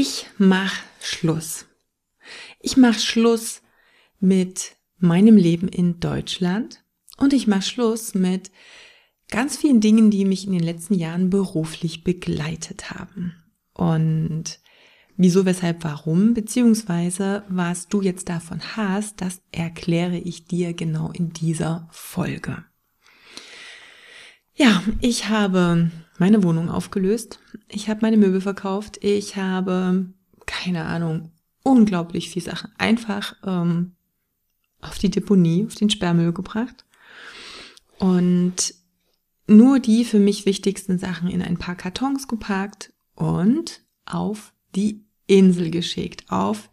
Ich mach Schluss. Ich mach Schluss mit meinem Leben in Deutschland und ich mach Schluss mit ganz vielen Dingen, die mich in den letzten Jahren beruflich begleitet haben. Und wieso, weshalb, warum, beziehungsweise was du jetzt davon hast, das erkläre ich dir genau in dieser Folge. Ja, ich habe meine Wohnung aufgelöst. Ich habe meine Möbel verkauft. Ich habe, keine Ahnung, unglaublich viel Sachen einfach ähm, auf die Deponie, auf den Sperrmüll gebracht. Und nur die für mich wichtigsten Sachen in ein paar Kartons gepackt und auf die Insel geschickt, auf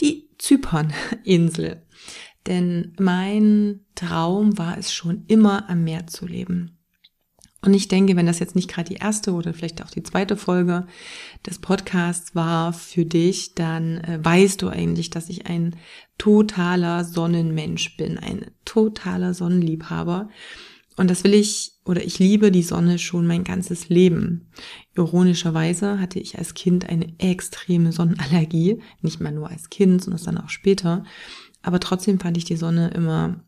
die Zyperninsel. Denn mein Traum war es schon immer am Meer zu leben. Und ich denke, wenn das jetzt nicht gerade die erste oder vielleicht auch die zweite Folge des Podcasts war für dich, dann äh, weißt du eigentlich, dass ich ein totaler Sonnenmensch bin, ein totaler Sonnenliebhaber. Und das will ich oder ich liebe die Sonne schon mein ganzes Leben. Ironischerweise hatte ich als Kind eine extreme Sonnenallergie, nicht mal nur als Kind, sondern dann auch später. Aber trotzdem fand ich die Sonne immer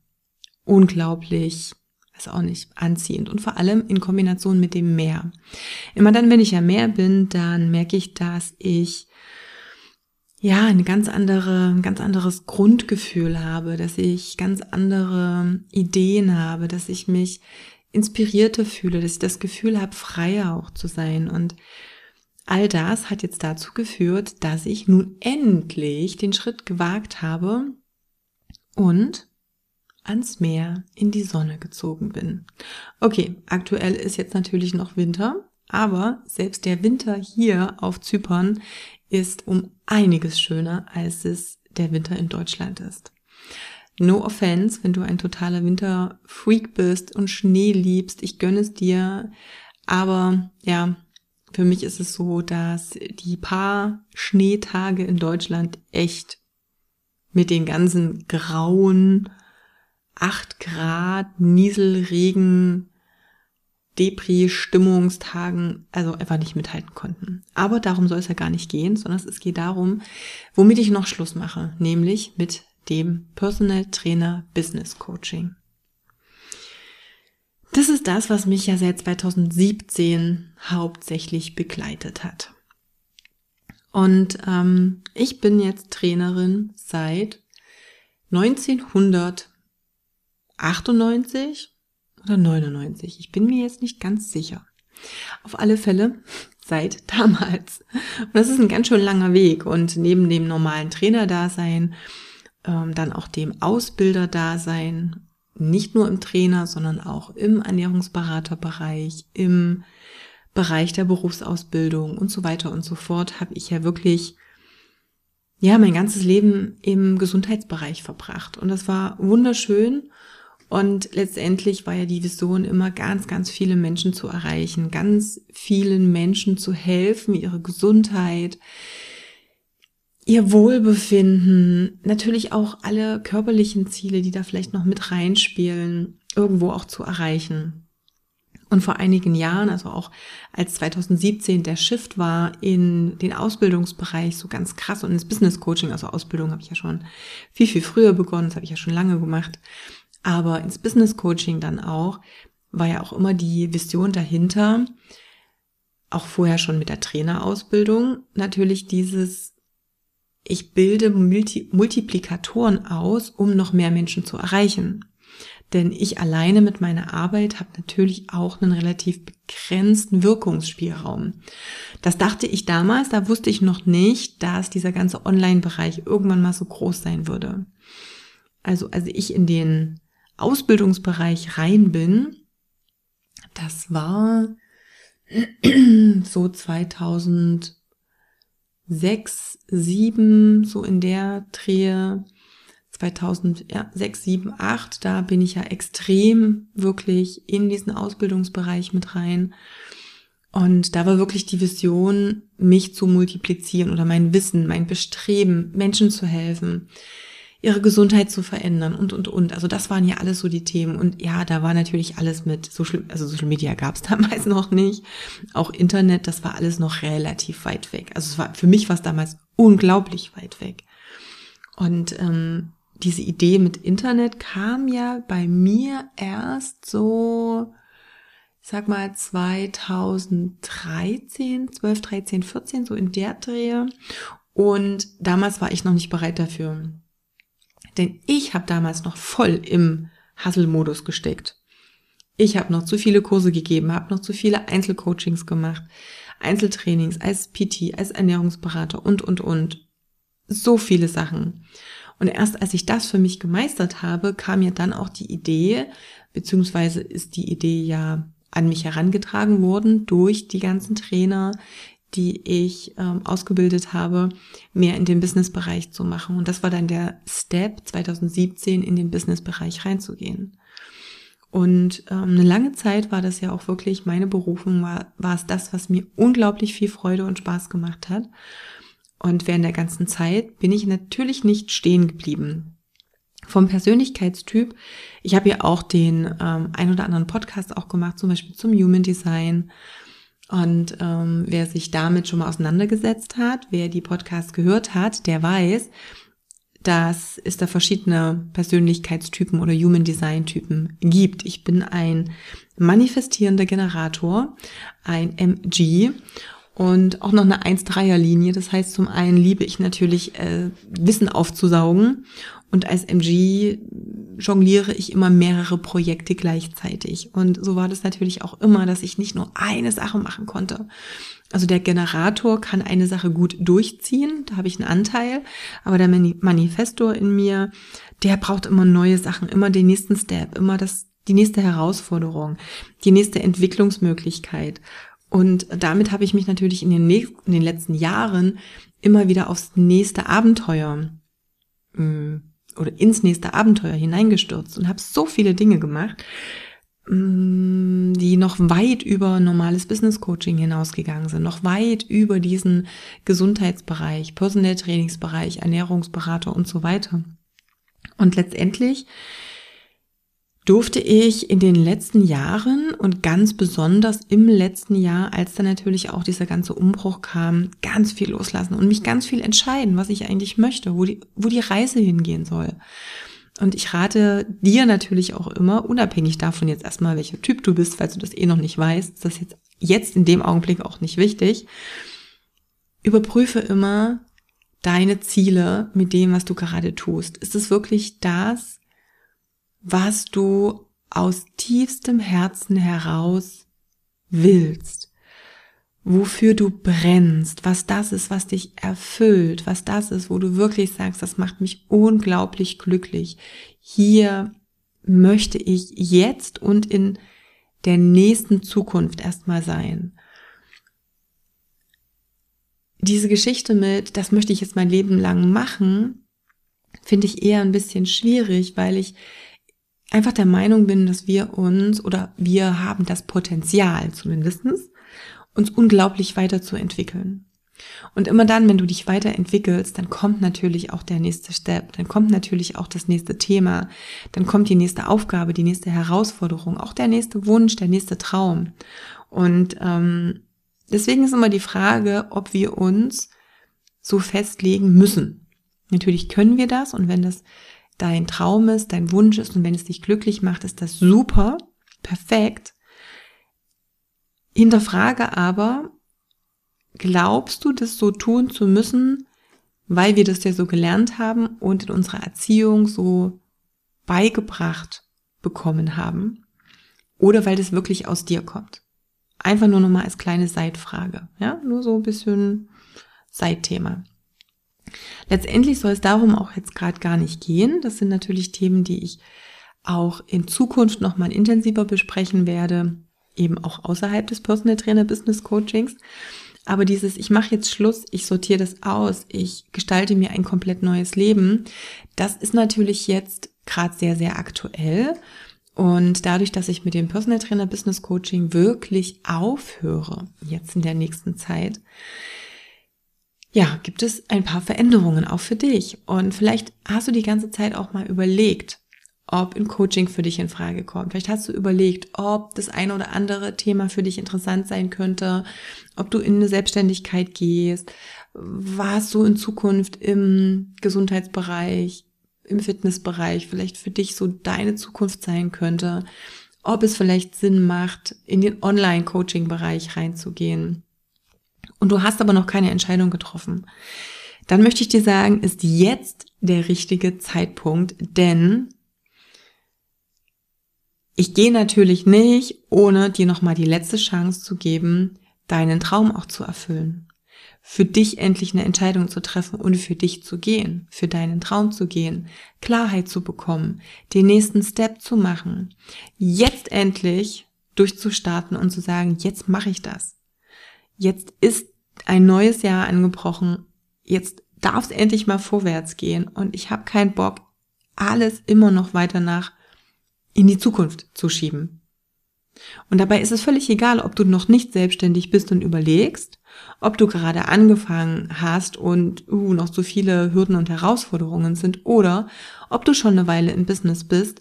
unglaublich weiß auch nicht, anziehend und vor allem in Kombination mit dem Meer. Immer dann, wenn ich am Meer bin, dann merke ich, dass ich ja eine ganz andere, ein ganz anderes Grundgefühl habe, dass ich ganz andere Ideen habe, dass ich mich inspirierter fühle, dass ich das Gefühl habe, freier auch zu sein und All das hat jetzt dazu geführt, dass ich nun endlich den Schritt gewagt habe und ans Meer in die Sonne gezogen bin. Okay, aktuell ist jetzt natürlich noch Winter, aber selbst der Winter hier auf Zypern ist um einiges schöner, als es der Winter in Deutschland ist. No offense, wenn du ein totaler Winterfreak bist und Schnee liebst, ich gönne es dir, aber ja, für mich ist es so, dass die paar Schneetage in Deutschland echt mit den ganzen grauen 8 Grad, Nieselregen, Depri-Stimmungstagen also einfach nicht mithalten konnten. Aber darum soll es ja gar nicht gehen, sondern es geht darum, womit ich noch Schluss mache, nämlich mit dem Personal Trainer Business Coaching. Das ist das, was mich ja seit 2017 hauptsächlich begleitet hat. Und ähm, ich bin jetzt Trainerin seit 1900 98 oder 99. Ich bin mir jetzt nicht ganz sicher. Auf alle Fälle seit damals. Und das ist ein ganz schön langer Weg. Und neben dem normalen Trainerdasein, ähm, dann auch dem Ausbilderdasein, nicht nur im Trainer, sondern auch im Ernährungsberaterbereich, im Bereich der Berufsausbildung und so weiter und so fort, habe ich ja wirklich ja mein ganzes Leben im Gesundheitsbereich verbracht. Und das war wunderschön und letztendlich war ja die Vision immer ganz, ganz viele Menschen zu erreichen, ganz vielen Menschen zu helfen, ihre Gesundheit, ihr Wohlbefinden, natürlich auch alle körperlichen Ziele, die da vielleicht noch mit reinspielen, irgendwo auch zu erreichen. Und vor einigen Jahren, also auch als 2017 der Shift war in den Ausbildungsbereich so ganz krass und ins Business Coaching, also Ausbildung habe ich ja schon viel, viel früher begonnen, das habe ich ja schon lange gemacht. Aber ins Business Coaching dann auch, war ja auch immer die Vision dahinter, auch vorher schon mit der Trainerausbildung, natürlich dieses, ich bilde Multi Multiplikatoren aus, um noch mehr Menschen zu erreichen. Denn ich alleine mit meiner Arbeit habe natürlich auch einen relativ begrenzten Wirkungsspielraum. Das dachte ich damals, da wusste ich noch nicht, dass dieser ganze Online-Bereich irgendwann mal so groß sein würde. Also, also ich in den Ausbildungsbereich rein bin, das war so 2006, 7, so in der Drehe, 2006, 7, 8, da bin ich ja extrem wirklich in diesen Ausbildungsbereich mit rein. Und da war wirklich die Vision, mich zu multiplizieren oder mein Wissen, mein Bestreben, Menschen zu helfen, ihre Gesundheit zu verändern und, und, und. Also das waren ja alles so die Themen. Und ja, da war natürlich alles mit Social, also Social Media gab es damals noch nicht. Auch Internet, das war alles noch relativ weit weg. Also es war, für mich war es damals unglaublich weit weg. Und ähm, diese Idee mit Internet kam ja bei mir erst so, ich sag mal 2013, 12, 13, 14, so in der Drehe. Und damals war ich noch nicht bereit dafür. Denn ich habe damals noch voll im Hustle-Modus gesteckt. Ich habe noch zu viele Kurse gegeben, habe noch zu viele Einzelcoachings gemacht, Einzeltrainings als PT, als Ernährungsberater und, und, und. So viele Sachen. Und erst als ich das für mich gemeistert habe, kam mir dann auch die Idee, beziehungsweise ist die Idee ja an mich herangetragen worden durch die ganzen Trainer, die ich ähm, ausgebildet habe, mehr in den Businessbereich zu machen. Und das war dann der Step 2017 in den Businessbereich reinzugehen. Und ähm, eine lange Zeit war das ja auch wirklich meine Berufung, war, war es das, was mir unglaublich viel Freude und Spaß gemacht hat. Und während der ganzen Zeit bin ich natürlich nicht stehen geblieben. Vom Persönlichkeitstyp, ich habe ja auch den ähm, ein oder anderen Podcast auch gemacht, zum Beispiel zum Human Design und ähm, wer sich damit schon mal auseinandergesetzt hat, wer die Podcasts gehört hat, der weiß, dass es da verschiedene Persönlichkeitstypen oder Human Design Typen gibt. Ich bin ein manifestierender Generator, ein MG und auch noch eine 1-3er-Linie. Das heißt, zum einen liebe ich natürlich äh, Wissen aufzusaugen und als MG jongliere ich immer mehrere Projekte gleichzeitig. Und so war das natürlich auch immer, dass ich nicht nur eine Sache machen konnte. Also der Generator kann eine Sache gut durchziehen, da habe ich einen Anteil, aber der Manifestor in mir, der braucht immer neue Sachen, immer den nächsten Step, immer das, die nächste Herausforderung, die nächste Entwicklungsmöglichkeit. Und damit habe ich mich natürlich in den, nächsten, in den letzten Jahren immer wieder aufs nächste Abenteuer mh, hm, oder ins nächste Abenteuer hineingestürzt und habe so viele Dinge gemacht, mm, die noch weit über normales Business Coaching hinausgegangen sind, noch weit über diesen Gesundheitsbereich, Personal Trainingsbereich, Ernährungsberater und so weiter. Und letztendlich durfte ich in den letzten Jahren und ganz besonders im letzten Jahr, als dann natürlich auch dieser ganze Umbruch kam, ganz viel loslassen und mich ganz viel entscheiden, was ich eigentlich möchte, wo die, wo die Reise hingehen soll. Und ich rate dir natürlich auch immer, unabhängig davon jetzt erstmal, welcher Typ du bist, falls du das eh noch nicht weißt, ist das jetzt, jetzt in dem Augenblick auch nicht wichtig. Überprüfe immer deine Ziele mit dem, was du gerade tust. Ist es wirklich das, was du aus tiefstem Herzen heraus willst, wofür du brennst, was das ist, was dich erfüllt, was das ist, wo du wirklich sagst, das macht mich unglaublich glücklich. Hier möchte ich jetzt und in der nächsten Zukunft erstmal sein. Diese Geschichte mit, das möchte ich jetzt mein Leben lang machen, finde ich eher ein bisschen schwierig, weil ich einfach der Meinung bin, dass wir uns oder wir haben das Potenzial zumindestens uns unglaublich weiterzuentwickeln. Und immer dann, wenn du dich weiterentwickelst, dann kommt natürlich auch der nächste Step, dann kommt natürlich auch das nächste Thema, dann kommt die nächste Aufgabe, die nächste Herausforderung, auch der nächste Wunsch, der nächste Traum. Und ähm, deswegen ist immer die Frage, ob wir uns so festlegen müssen. Natürlich können wir das und wenn das dein Traum ist, dein Wunsch ist und wenn es dich glücklich macht, ist das super, perfekt. Hinterfrage aber, glaubst du, das so tun zu müssen, weil wir das ja so gelernt haben und in unserer Erziehung so beigebracht bekommen haben? Oder weil das wirklich aus dir kommt? Einfach nur nochmal als kleine Seitfrage. Ja, nur so ein bisschen Seitthema. Letztendlich soll es darum auch jetzt gerade gar nicht gehen. Das sind natürlich Themen, die ich auch in Zukunft nochmal intensiver besprechen werde, eben auch außerhalb des Personal Trainer Business Coachings. Aber dieses, ich mache jetzt Schluss, ich sortiere das aus, ich gestalte mir ein komplett neues Leben, das ist natürlich jetzt gerade sehr, sehr aktuell. Und dadurch, dass ich mit dem Personal Trainer Business Coaching wirklich aufhöre, jetzt in der nächsten Zeit, ja, gibt es ein paar Veränderungen auch für dich. Und vielleicht hast du die ganze Zeit auch mal überlegt, ob ein Coaching für dich in Frage kommt. Vielleicht hast du überlegt, ob das eine oder andere Thema für dich interessant sein könnte, ob du in eine Selbstständigkeit gehst, was so in Zukunft im Gesundheitsbereich, im Fitnessbereich vielleicht für dich so deine Zukunft sein könnte, ob es vielleicht Sinn macht, in den Online-Coaching-Bereich reinzugehen und du hast aber noch keine Entscheidung getroffen, dann möchte ich dir sagen, ist jetzt der richtige Zeitpunkt, denn ich gehe natürlich nicht, ohne dir nochmal die letzte Chance zu geben, deinen Traum auch zu erfüllen. Für dich endlich eine Entscheidung zu treffen und für dich zu gehen, für deinen Traum zu gehen, Klarheit zu bekommen, den nächsten Step zu machen, jetzt endlich durchzustarten und zu sagen, jetzt mache ich das. Jetzt ist ein neues Jahr angebrochen. Jetzt darf es endlich mal vorwärts gehen und ich habe keinen Bock, alles immer noch weiter nach in die Zukunft zu schieben. Und dabei ist es völlig egal, ob du noch nicht selbstständig bist und überlegst, ob du gerade angefangen hast und uh, noch so viele Hürden und Herausforderungen sind oder ob du schon eine Weile im Business bist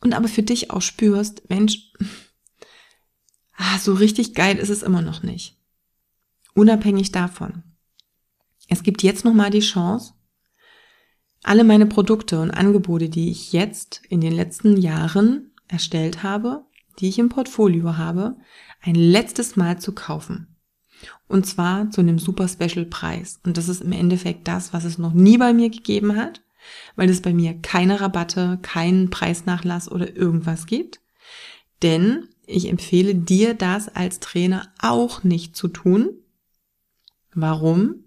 und aber für dich auch spürst, Mensch, ah, so richtig geil ist es immer noch nicht. Unabhängig davon. Es gibt jetzt nochmal die Chance, alle meine Produkte und Angebote, die ich jetzt in den letzten Jahren erstellt habe, die ich im Portfolio habe, ein letztes Mal zu kaufen. Und zwar zu einem super Special Preis. Und das ist im Endeffekt das, was es noch nie bei mir gegeben hat, weil es bei mir keine Rabatte, keinen Preisnachlass oder irgendwas gibt. Denn ich empfehle dir das als Trainer auch nicht zu tun, Warum?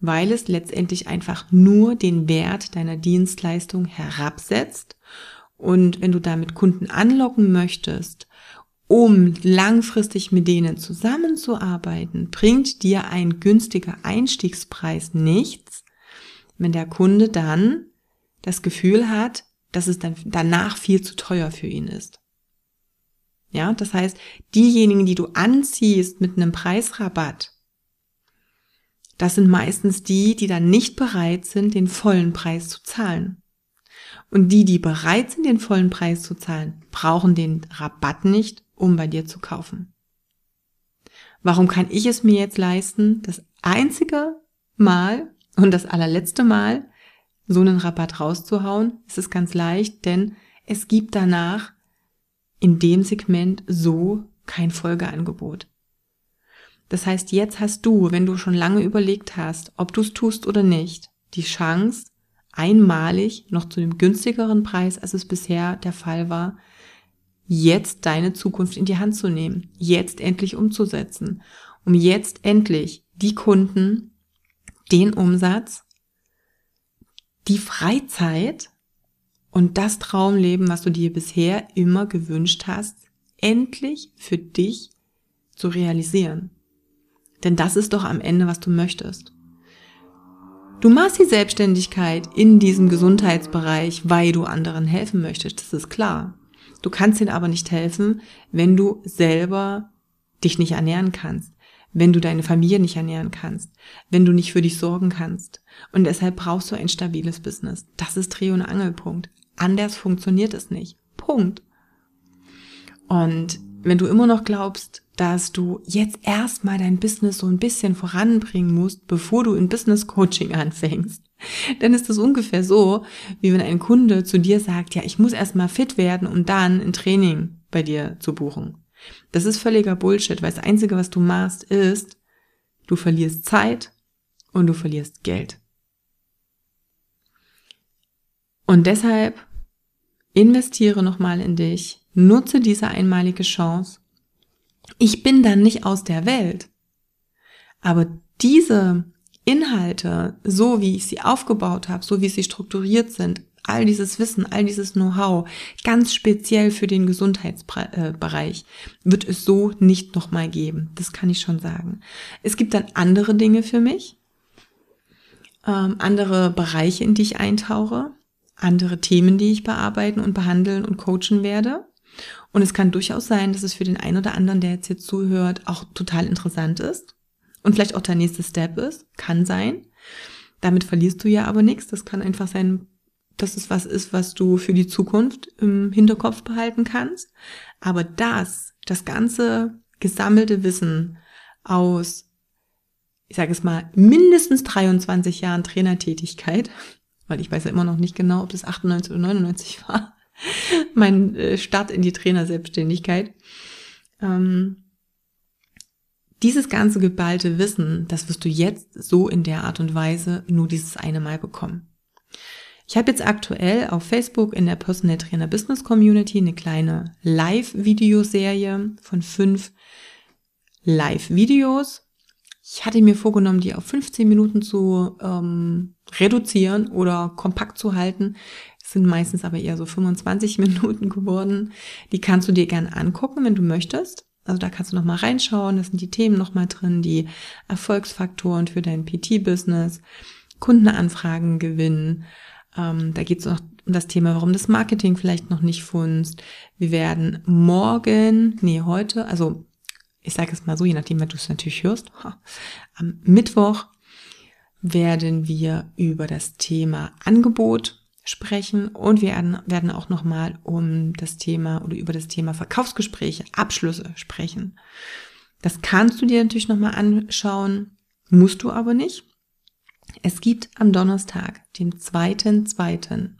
Weil es letztendlich einfach nur den Wert deiner Dienstleistung herabsetzt. Und wenn du damit Kunden anlocken möchtest, um langfristig mit denen zusammenzuarbeiten, bringt dir ein günstiger Einstiegspreis nichts, wenn der Kunde dann das Gefühl hat, dass es dann danach viel zu teuer für ihn ist. Ja, das heißt, diejenigen, die du anziehst mit einem Preisrabatt, das sind meistens die, die dann nicht bereit sind, den vollen Preis zu zahlen. Und die, die bereit sind, den vollen Preis zu zahlen, brauchen den Rabatt nicht, um bei dir zu kaufen. Warum kann ich es mir jetzt leisten, das einzige Mal und das allerletzte Mal so einen Rabatt rauszuhauen? Es ist ganz leicht, denn es gibt danach in dem Segment so kein Folgeangebot. Das heißt, jetzt hast du, wenn du schon lange überlegt hast, ob du es tust oder nicht, die Chance, einmalig noch zu dem günstigeren Preis, als es bisher der Fall war, jetzt deine Zukunft in die Hand zu nehmen, jetzt endlich umzusetzen, um jetzt endlich die Kunden, den Umsatz, die Freizeit und das Traumleben, was du dir bisher immer gewünscht hast, endlich für dich zu realisieren. Denn das ist doch am Ende, was du möchtest. Du machst die Selbstständigkeit in diesem Gesundheitsbereich, weil du anderen helfen möchtest, das ist klar. Du kannst ihnen aber nicht helfen, wenn du selber dich nicht ernähren kannst, wenn du deine Familie nicht ernähren kannst, wenn du nicht für dich sorgen kannst. Und deshalb brauchst du ein stabiles Business. Das ist Dreh- und Angelpunkt. Anders funktioniert es nicht. Punkt. Und wenn du immer noch glaubst, dass du jetzt erstmal dein Business so ein bisschen voranbringen musst, bevor du in Business Coaching anfängst, dann ist das ungefähr so, wie wenn ein Kunde zu dir sagt, ja, ich muss erstmal fit werden, um dann ein Training bei dir zu buchen. Das ist völliger Bullshit, weil das Einzige, was du machst, ist, du verlierst Zeit und du verlierst Geld. Und deshalb investiere nochmal in dich, Nutze diese einmalige Chance. Ich bin dann nicht aus der Welt. Aber diese Inhalte, so wie ich sie aufgebaut habe, so wie sie strukturiert sind, all dieses Wissen, all dieses Know-how, ganz speziell für den Gesundheitsbereich, wird es so nicht nochmal geben. Das kann ich schon sagen. Es gibt dann andere Dinge für mich, ähm, andere Bereiche, in die ich eintauche, andere Themen, die ich bearbeiten und behandeln und coachen werde. Und es kann durchaus sein, dass es für den einen oder anderen, der jetzt hier zuhört, auch total interessant ist und vielleicht auch der nächste Step ist, kann sein. Damit verlierst du ja aber nichts. Das kann einfach sein, dass es was ist, was du für die Zukunft im Hinterkopf behalten kannst. Aber das, das ganze gesammelte Wissen aus, ich sage es mal, mindestens 23 Jahren Trainertätigkeit, weil ich weiß ja immer noch nicht genau, ob das 98 oder 99 war, mein äh, Start in die Trainerselbstständigkeit. Ähm, dieses ganze geballte Wissen, das wirst du jetzt so in der Art und Weise nur dieses eine Mal bekommen. Ich habe jetzt aktuell auf Facebook in der Personal Trainer Business Community eine kleine Live-Videoserie von fünf Live-Videos. Ich hatte mir vorgenommen, die auf 15 Minuten zu ähm, reduzieren oder kompakt zu halten. Sind meistens aber eher so 25 Minuten geworden. Die kannst du dir gerne angucken, wenn du möchtest. Also da kannst du nochmal reinschauen, da sind die Themen nochmal drin, die Erfolgsfaktoren für dein PT-Business, Kundenanfragen gewinnen. Ähm, da geht es noch um das Thema, warum das Marketing vielleicht noch nicht funzt. Wir werden morgen, nee, heute, also ich sage es mal so, je nachdem, wenn du es natürlich hörst, am Mittwoch werden wir über das Thema Angebot sprechen und wir werden, auch nochmal um das Thema oder über das Thema Verkaufsgespräche, Abschlüsse sprechen. Das kannst du dir natürlich nochmal anschauen, musst du aber nicht. Es gibt am Donnerstag, dem 2.2.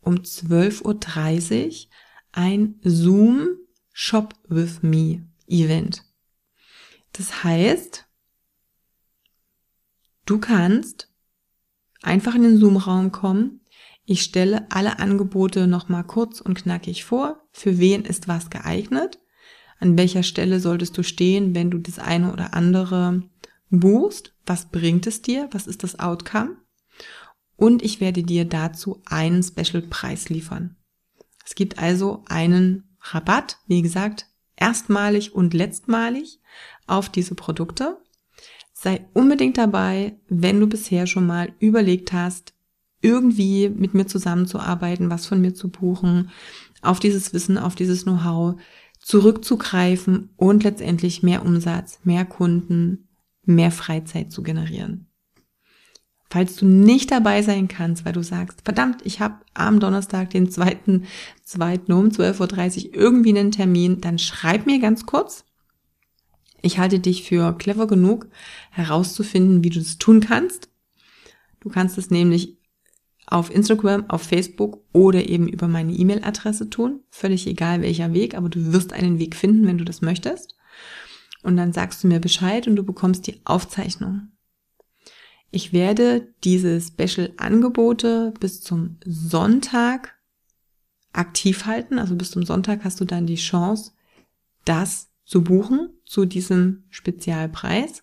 um 12.30 Uhr ein Zoom Shop with Me Event. Das heißt, du kannst einfach in den Zoom-Raum kommen, ich stelle alle Angebote nochmal kurz und knackig vor. Für wen ist was geeignet? An welcher Stelle solltest du stehen, wenn du das eine oder andere buchst? Was bringt es dir? Was ist das Outcome? Und ich werde dir dazu einen Special-Preis liefern. Es gibt also einen Rabatt, wie gesagt, erstmalig und letztmalig auf diese Produkte. Sei unbedingt dabei, wenn du bisher schon mal überlegt hast, irgendwie mit mir zusammenzuarbeiten, was von mir zu buchen, auf dieses Wissen, auf dieses Know-how zurückzugreifen und letztendlich mehr Umsatz, mehr Kunden, mehr Freizeit zu generieren. Falls du nicht dabei sein kannst, weil du sagst, verdammt, ich habe am Donnerstag, den zweiten, zweiten um 12.30 Uhr irgendwie einen Termin, dann schreib mir ganz kurz. Ich halte dich für clever genug, herauszufinden, wie du das tun kannst. Du kannst es nämlich auf Instagram, auf Facebook oder eben über meine E-Mail-Adresse tun. Völlig egal welcher Weg, aber du wirst einen Weg finden, wenn du das möchtest. Und dann sagst du mir Bescheid und du bekommst die Aufzeichnung. Ich werde diese Special-Angebote bis zum Sonntag aktiv halten. Also bis zum Sonntag hast du dann die Chance, das zu buchen zu diesem Spezialpreis.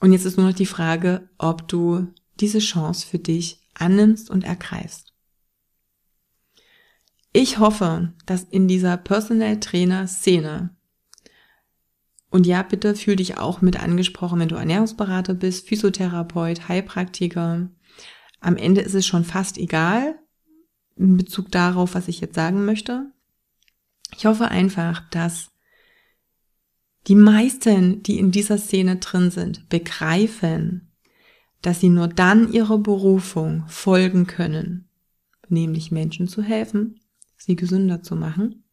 Und jetzt ist nur noch die Frage, ob du diese Chance für dich annimmst und ergreifst. Ich hoffe, dass in dieser Personal Trainer Szene und ja, bitte fühl dich auch mit angesprochen, wenn du Ernährungsberater bist, Physiotherapeut, Heilpraktiker. Am Ende ist es schon fast egal in Bezug darauf, was ich jetzt sagen möchte. Ich hoffe einfach, dass die meisten, die in dieser Szene drin sind, begreifen, dass sie nur dann ihrer Berufung folgen können, nämlich Menschen zu helfen, sie gesünder zu machen,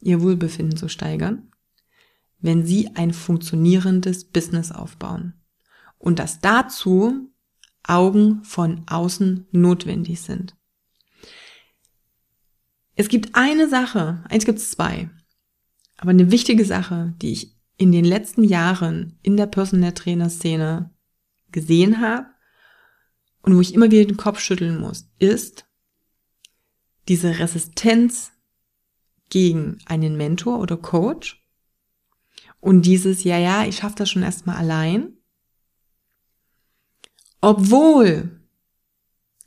ihr Wohlbefinden zu steigern, wenn sie ein funktionierendes Business aufbauen und dass dazu Augen von außen notwendig sind. Es gibt eine Sache, eins gibt es zwei, aber eine wichtige Sache, die ich in den letzten Jahren in der Personal Trainer Szene gesehen habe und wo ich immer wieder den Kopf schütteln muss, ist diese Resistenz gegen einen Mentor oder Coach und dieses, ja, ja, ich schaffe das schon erstmal allein, obwohl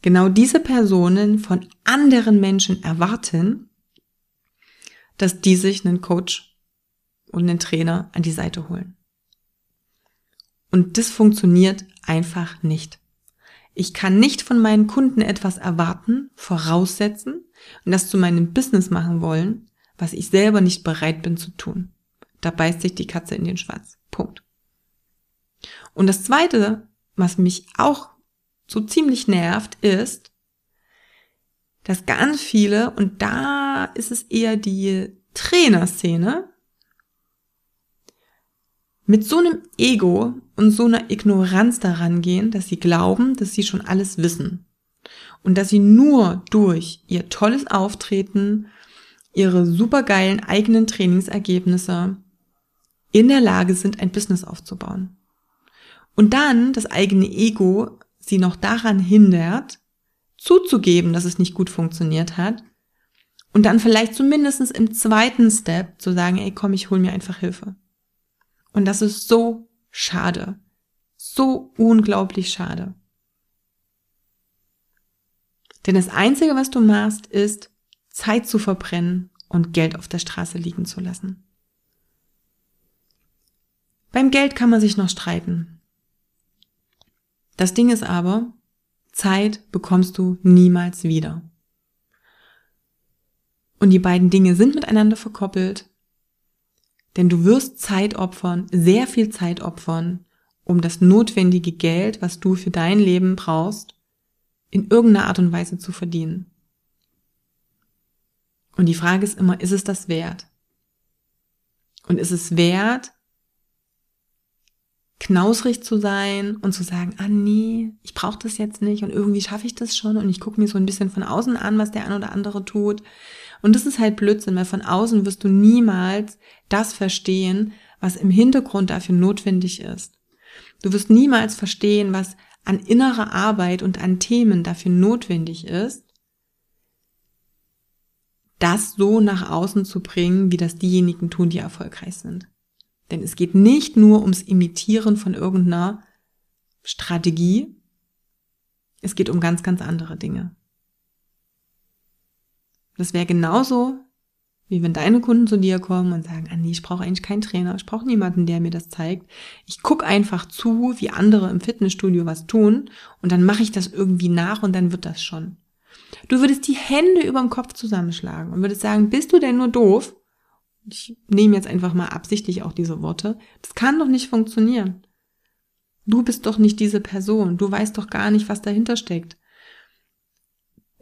genau diese Personen von anderen Menschen erwarten, dass die sich einen Coach und einen Trainer an die Seite holen. Und das funktioniert einfach nicht. Ich kann nicht von meinen Kunden etwas erwarten, voraussetzen und das zu meinem Business machen wollen, was ich selber nicht bereit bin zu tun. Da beißt sich die Katze in den Schwanz. Punkt. Und das Zweite, was mich auch so ziemlich nervt, ist, dass ganz viele, und da ist es eher die Trainerszene, mit so einem Ego und so einer Ignoranz daran gehen, dass sie glauben, dass sie schon alles wissen. Und dass sie nur durch ihr tolles Auftreten, ihre supergeilen eigenen Trainingsergebnisse in der Lage sind, ein Business aufzubauen. Und dann das eigene Ego sie noch daran hindert, zuzugeben, dass es nicht gut funktioniert hat und dann vielleicht zumindest im zweiten Step zu sagen, ey komm, ich hol mir einfach Hilfe. Und das ist so schade. So unglaublich schade. Denn das Einzige, was du machst, ist Zeit zu verbrennen und Geld auf der Straße liegen zu lassen. Beim Geld kann man sich noch streiten. Das Ding ist aber, Zeit bekommst du niemals wieder. Und die beiden Dinge sind miteinander verkoppelt, denn du wirst Zeit opfern, sehr viel Zeit opfern, um das notwendige Geld, was du für dein Leben brauchst, in irgendeiner Art und Weise zu verdienen. Und die Frage ist immer, ist es das wert? Und ist es wert, knausrig zu sein und zu sagen, ah nee, ich brauche das jetzt nicht und irgendwie schaffe ich das schon und ich gucke mir so ein bisschen von außen an, was der ein oder andere tut. Und das ist halt Blödsinn, weil von außen wirst du niemals das verstehen, was im Hintergrund dafür notwendig ist. Du wirst niemals verstehen, was an innerer Arbeit und an Themen dafür notwendig ist, das so nach außen zu bringen, wie das diejenigen tun, die erfolgreich sind. Denn es geht nicht nur ums Imitieren von irgendeiner Strategie, es geht um ganz, ganz andere Dinge. Das wäre genauso, wie wenn deine Kunden zu dir kommen und sagen, ah nee, ich brauche eigentlich keinen Trainer, ich brauche niemanden, der mir das zeigt. Ich gucke einfach zu, wie andere im Fitnessstudio was tun und dann mache ich das irgendwie nach und dann wird das schon. Du würdest die Hände über dem Kopf zusammenschlagen und würdest sagen, bist du denn nur doof? Ich nehme jetzt einfach mal absichtlich auch diese Worte. Das kann doch nicht funktionieren. Du bist doch nicht diese Person. Du weißt doch gar nicht, was dahinter steckt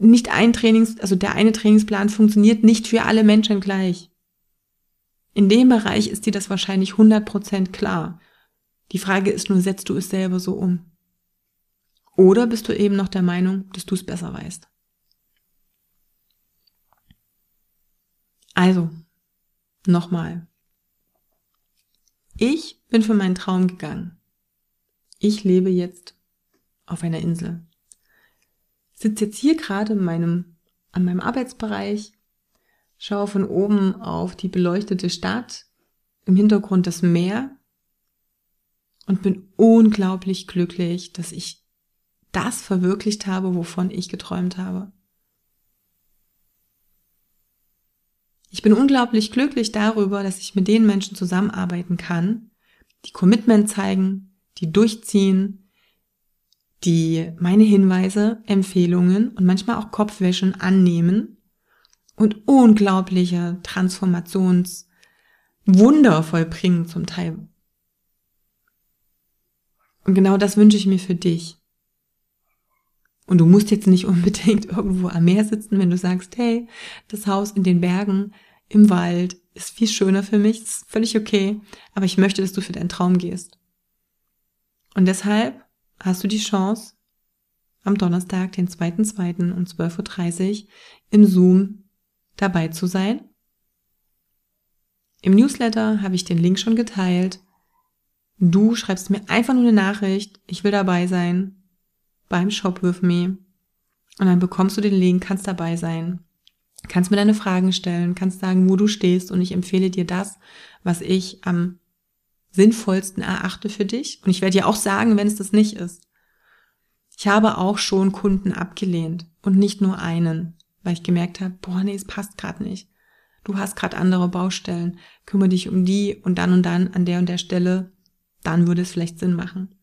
nicht ein Trainings, also der eine Trainingsplan funktioniert nicht für alle Menschen gleich. In dem Bereich ist dir das wahrscheinlich 100% klar. Die Frage ist nur, setzt du es selber so um? Oder bist du eben noch der Meinung, dass du es besser weißt? Also, nochmal. Ich bin für meinen Traum gegangen. Ich lebe jetzt auf einer Insel sitze jetzt hier gerade in meinem, an meinem Arbeitsbereich, schaue von oben auf die beleuchtete Stadt, im Hintergrund das Meer und bin unglaublich glücklich, dass ich das verwirklicht habe, wovon ich geträumt habe. Ich bin unglaublich glücklich darüber, dass ich mit den Menschen zusammenarbeiten kann, die Commitment zeigen, die durchziehen, die meine Hinweise, Empfehlungen und manchmal auch Kopfwäschen annehmen und unglaubliche Transformationswunder vollbringen zum Teil. Und genau das wünsche ich mir für dich. Und du musst jetzt nicht unbedingt irgendwo am Meer sitzen, wenn du sagst, hey, das Haus in den Bergen, im Wald ist viel schöner für mich, ist völlig okay, aber ich möchte, dass du für deinen Traum gehst. Und deshalb hast du die Chance, am Donnerstag, den 2.2. um 12.30 Uhr im Zoom dabei zu sein. Im Newsletter habe ich den Link schon geteilt. Du schreibst mir einfach nur eine Nachricht, ich will dabei sein, beim Shop with me. Und dann bekommst du den Link, kannst dabei sein, kannst mir deine Fragen stellen, kannst sagen, wo du stehst und ich empfehle dir das, was ich am sinnvollsten erachte für dich. Und ich werde dir auch sagen, wenn es das nicht ist. Ich habe auch schon Kunden abgelehnt und nicht nur einen, weil ich gemerkt habe, boah, nee, es passt gerade nicht. Du hast gerade andere Baustellen, kümmere dich um die und dann und dann an der und der Stelle, dann würde es vielleicht Sinn machen.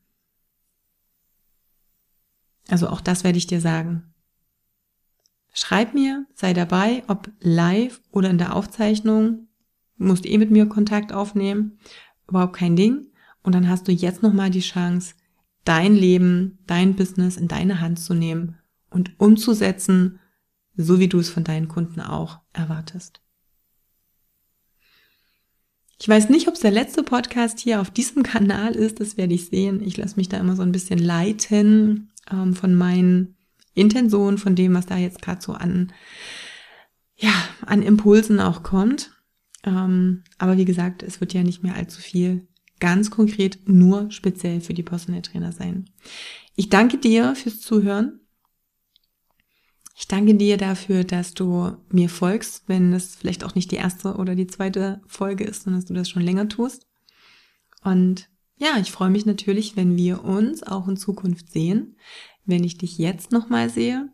Also auch das werde ich dir sagen. Schreib mir, sei dabei, ob live oder in der Aufzeichnung, musst eh mit mir Kontakt aufnehmen, überhaupt kein Ding. Und dann hast du jetzt nochmal die Chance, dein Leben, dein Business in deine Hand zu nehmen und umzusetzen, so wie du es von deinen Kunden auch erwartest. Ich weiß nicht, ob es der letzte Podcast hier auf diesem Kanal ist, das werde ich sehen. Ich lasse mich da immer so ein bisschen leiten ähm, von meinen Intentionen, von dem, was da jetzt gerade so an, ja, an Impulsen auch kommt. Ähm, aber wie gesagt, es wird ja nicht mehr allzu viel ganz konkret nur speziell für die Personal Trainer sein. Ich danke dir fürs Zuhören. Ich danke dir dafür, dass du mir folgst, wenn es vielleicht auch nicht die erste oder die zweite Folge ist, sondern dass du das schon länger tust. Und ja, ich freue mich natürlich, wenn wir uns auch in Zukunft sehen, wenn ich dich jetzt nochmal sehe.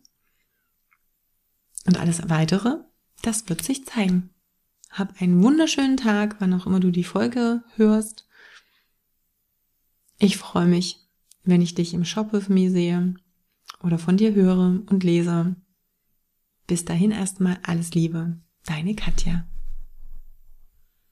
Und alles weitere, das wird sich zeigen. Hab einen wunderschönen Tag, wann auch immer du die Folge hörst. Ich freue mich, wenn ich dich im Shop with me sehe oder von dir höre und lese. Bis dahin erstmal alles Liebe, deine Katja.